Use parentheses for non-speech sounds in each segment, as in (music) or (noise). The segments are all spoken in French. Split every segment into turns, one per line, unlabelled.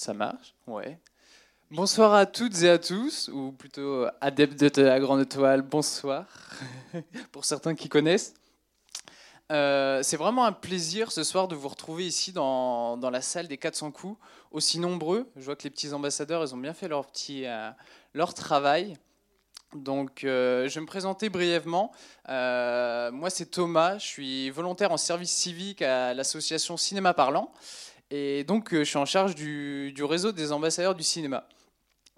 Ça marche Ouais. Bonsoir à toutes et à tous, ou plutôt adeptes de la grande étoile, bonsoir, (laughs) pour certains qui connaissent. Euh, c'est vraiment un plaisir ce soir de vous retrouver ici dans, dans, la salle des 400 coups, aussi nombreux. Je vois que les petits ambassadeurs, ils ont bien fait leur, petit, euh, leur travail. Donc, euh, je vais me présenter brièvement. moi, c'est Thomas, je suis volontaire en service civique à l'association Cinéma Parlant. Et donc, je suis en charge du, réseau des ambassadeurs du cinéma.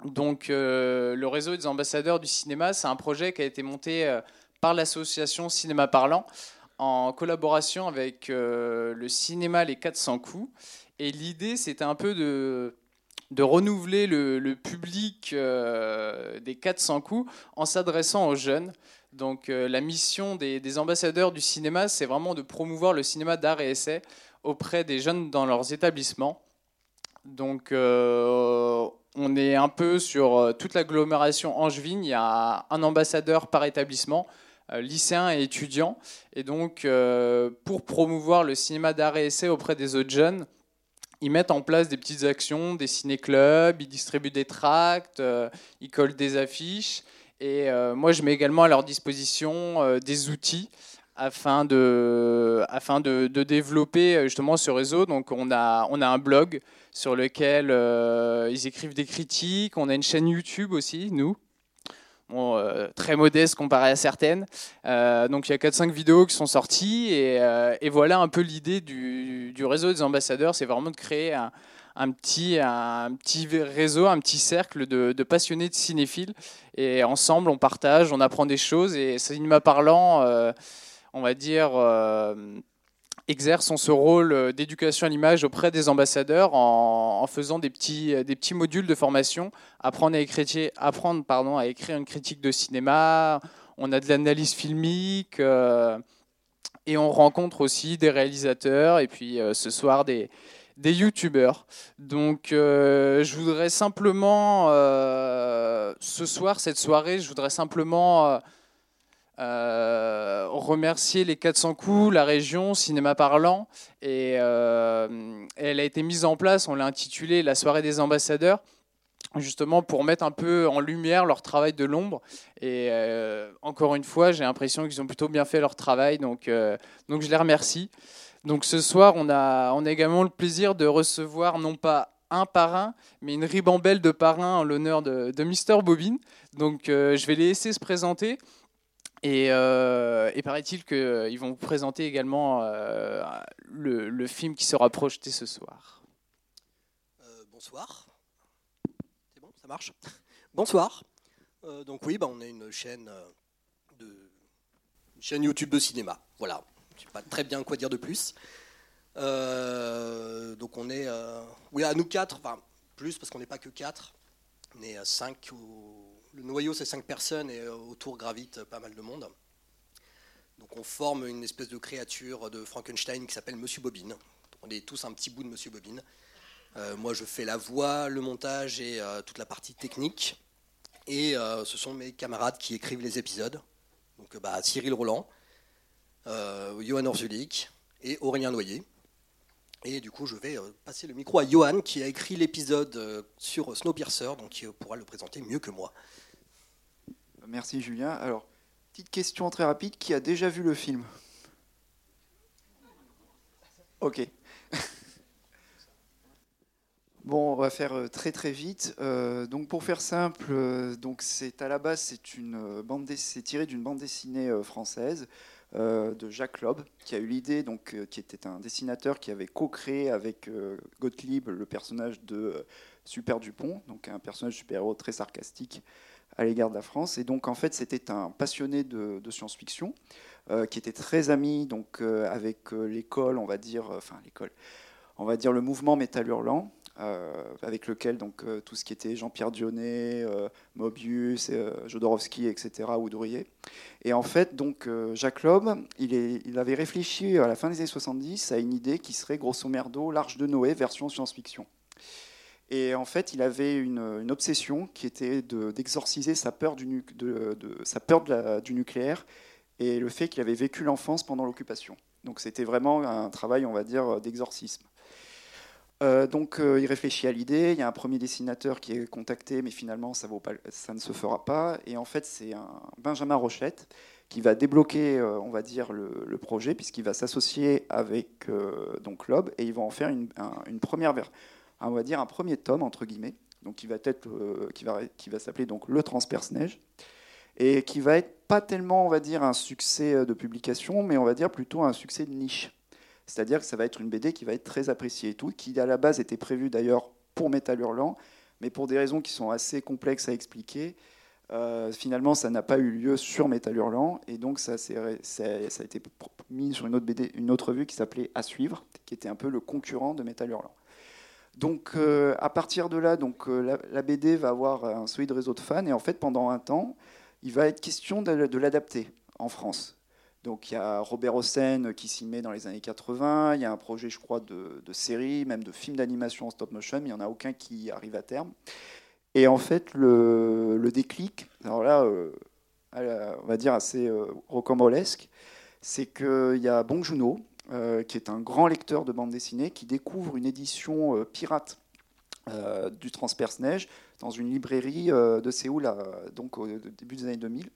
Donc, le réseau des ambassadeurs du cinéma, c'est un projet qui a été monté par l'association Cinéma Parlant en collaboration avec euh, le cinéma Les 400 coups. Et l'idée, c'était un peu de, renouveler le, public euh, des 400 coups en s'adressant aux jeunes. Donc euh, la mission des, ambassadeurs du cinéma, c'est vraiment de promouvoir le cinéma d'art et essai auprès des jeunes dans leurs établissements. Donc on est un peu sur toute l'agglomération angevine, il y a un ambassadeur par établissement. Euh, lycéens et étudiants. Et donc, euh, pour promouvoir le cinéma d'art et essai auprès des autres jeunes, ils mettent en place des petites actions, des ciné-clubs, ils distribuent des tracts, euh, ils collent des affiches. Et moi, je mets également à leur disposition des outils afin de, afin de, développer justement ce réseau. Donc, on a, on a un blog sur lequel ils écrivent des critiques. On a une chaîne YouTube aussi, nous, euh, très modeste comparé à certaines. Euh, donc il y a 4-5 vidéos qui sont sorties euh, et, voilà un peu l'idée du, réseau des ambassadeurs, c'est vraiment de créer un, petit, un petit réseau, un petit cercle de, passionnés de cinéphiles. Et ensemble on partage, on apprend des choses. Et cinéma parlant, on va dire exercent ce rôle euh, d'éducation à l'image auprès des ambassadeurs en, faisant des petits, euh, des petits modules de formation, apprendre à écrire, apprendre, pardon, à écrire une critique de cinéma, on a de l'analyse filmique, euh, et on rencontre aussi des réalisateurs, et puis ce soir des, des youtubeurs. Donc je voudrais simplement, ce soir, cette soirée, je voudrais simplement... Euh, remercier les 400 coups, la région, cinéma parlant. Et euh, elle a été mise en place, on l'a intitulée La soirée des ambassadeurs, justement pour mettre un peu en lumière leur travail de l'ombre. Et euh, encore une fois, j'ai l'impression qu'ils ont plutôt bien fait leur travail, donc, donc je les remercie. Donc ce soir, on a, également le plaisir de recevoir non pas un parrain, mais une ribambelle de parrains en l'honneur de, Mister Bobine. Donc je vais les laisser se présenter. Et, euh, paraît-il qu'ils euh, vont vous présenter également euh, le, film qui sera projeté ce soir.
bonsoir. C'est bon, ça marche Bonsoir. donc oui, bah, on est une chaîne, de, une chaîne YouTube de cinéma. Voilà, sais pas très bien quoi dire de plus. donc on est, oui, à nous quatre, enfin plus parce qu'on n'est pas que quatre. On est à cinq le noyau, c'est cinq personnes et euh, autour gravite pas mal de monde. Donc on forme une espèce de créature de Frankenstein qui s'appelle Monsieur Bobine. On est tous un petit bout de Monsieur Bobine. Euh, moi, je fais la voix, le montage et euh, toute la partie technique. Et ce sont mes camarades qui écrivent les épisodes. Donc bah, Cyril Roland, Johan Orzulik et Aurélien Noyer. Et du coup, je vais passer le micro à Johan qui a écrit l'épisode sur Snowpiercer, donc il pourra le présenter mieux que moi.
Merci Julien. Alors, petite question très rapide, qui a déjà vu le film? Ok. (laughs) Bon, on va faire euh, très très vite. Euh, donc pour faire simple, euh, donc c'est à la base c'est une bande c'est tiré d'une bande dessinée française de Jacques Loeb qui a eu l'idée donc qui était un dessinateur qui avait co-créé avec Gottlieb le personnage de Super Dupont, donc un personnage super-héros très sarcastique à l'égard de la France. Et donc, en fait, c'était un passionné de, science-fiction euh, qui était très ami donc, euh, avec euh, l'école, on va dire, enfin, l'école, on va dire le mouvement Métal Hurlant. Avec lequel donc tout ce qui était Jean-Pierre Dionnet, Mobius, Jodorowsky, etc., Oudrouillet. Et en fait, donc Jacques Loeb, il, avait réfléchi à la fin des années 70 à une idée qui serait grosso merdo l'Arche de Noé version science-fiction. Et en fait, il avait une, obsession qui était d'exorciser sa peur du nucléaire et le fait qu'il avait vécu l'enfance pendant l'occupation. Donc c'était vraiment un travail, on va dire, d'exorcisme. Euh, donc euh, il réfléchit à l'idée, il y a un premier dessinateur qui est contacté, mais finalement ça, ne se fera pas. Et en fait c'est un Benjamin Rochette qui va débloquer, euh, on va dire, le, projet, puisqu'il va s'associer avec donc Lob, et ils vont en faire une, une première, on va dire un premier tome entre guillemets, donc qui va qui va, s'appeler donc le Transperce Neige, et qui va être pas tellement, on va dire, un succès de publication, mais on va dire plutôt un succès de niche. C'est-à-dire que ça va être une BD qui va être très appréciée et tout, qui à la base était prévue d'ailleurs pour Métal Hurlant, mais pour des raisons qui sont assez complexes à expliquer, euh, finalement ça n'a pas eu lieu sur Métal Hurlant, et donc ça, a été mis sur une autre, BD, une autre revue qui s'appelait À suivre, qui était un peu le concurrent de Métal Hurlant. Donc euh, à partir de là, donc, euh, la, BD va avoir un solide réseau de fans, et en fait pendant un temps, il va être question de l'adapter en France. Donc il y a Robert Hossein qui s'y met dans les années 80, il y a un projet, je crois, de, série, même de film d'animation en stop motion, il n'y en a aucun qui arrive à terme. Et en fait, le, déclic, alors là, euh, on va dire assez euh, rocambolesque, c'est qu'il y a Bong Joon-ho, euh, qui est un grand lecteur de bande dessinée, qui découvre une édition pirate du Transperce Neige dans une librairie de Séoul, donc au début des années 2000.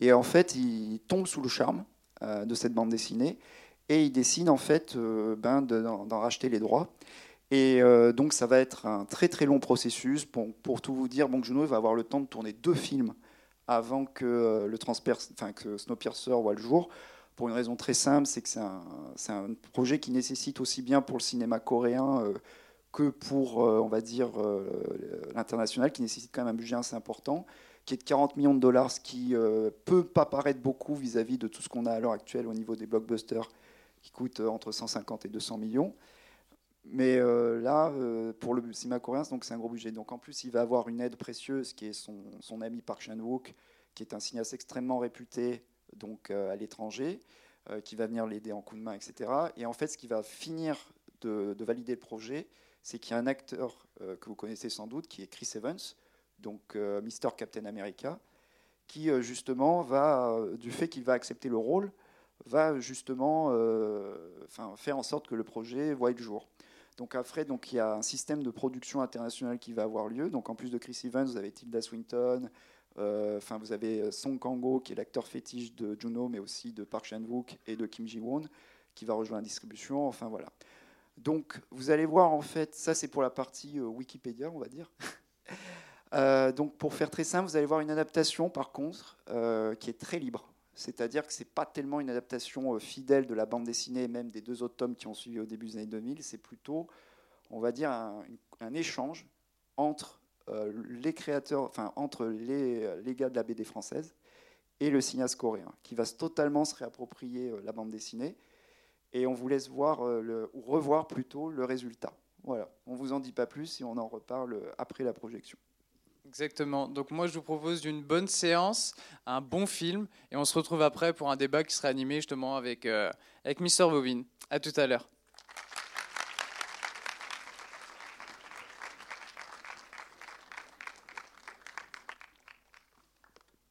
Et en fait, il tombe sous le charme de cette bande dessinée. Et il décide en fait euh, ben, d'en racheter les droits. Et euh, donc ça va être un très très long processus. Pour, pour tout vous dire, Bong Joon-ho va avoir le temps de tourner deux films avant que, le enfin, que Snowpiercer voit le jour. Pour une raison très simple, c'est que c'est un, un, projet qui nécessite aussi bien pour le cinéma coréen que pour, on va dire, l'international, qui nécessite quand même un budget assez important qui est de 40 millions de dollars, ce qui euh, peut pas paraître beaucoup vis-à-vis de tout ce qu'on a à l'heure actuelle au niveau des blockbusters, qui coûtent euh, entre 150 et 200 millions. Mais euh, là, pour le cinéma coréen, c'est un gros budget. Donc en plus, il va avoir une aide précieuse qui est son, ami Park Chan-wook, qui est un cinéaste extrêmement réputé donc, à l'étranger, qui va venir l'aider en coup de main, etc. Et en fait, ce qui va finir de valider le projet, c'est qu'il y a un acteur que vous connaissez sans doute, qui est Chris Evans, donc euh, Mister Captain America, qui euh, justement va, euh, du fait qu'il va accepter le rôle, va justement faire en sorte que le projet voit le jour. Donc après, donc, il y a un système de production internationale qui va avoir lieu. Donc en plus de Chris Evans, vous avez Tilda Swinton, enfin vous avez Song Kang-ho qui est l'acteur fétiche de Juno, mais aussi de Park Chan-wook et de Kim Ji-won qui va rejoindre la distribution. Enfin voilà. Donc vous allez voir en fait, ça c'est pour la partie Wikipédia, on va dire. (laughs) Euh, donc pour faire très simple, vous allez voir une adaptation par contre euh, qui est très libre. C'est-à-dire que ce n'est pas tellement une adaptation euh, fidèle de la bande dessinée, même des deux autres tomes qui ont suivi au début des années 2000. C'est plutôt, on va dire, un, échange entre les créateurs, enfin entre les, les, gars de la BD française et le cinéaste coréen, qui va totalement se réapproprier la bande dessinée. Et on vous laisse voir ou revoir plutôt le résultat. Voilà, on vous en dit pas plus et on en reparle après la projection.
Exactement. Donc moi, je vous propose une bonne séance, un bon film, et on se retrouve après pour un débat qui sera animé justement avec, euh, avec Mister Bovin. À tout à l'heure.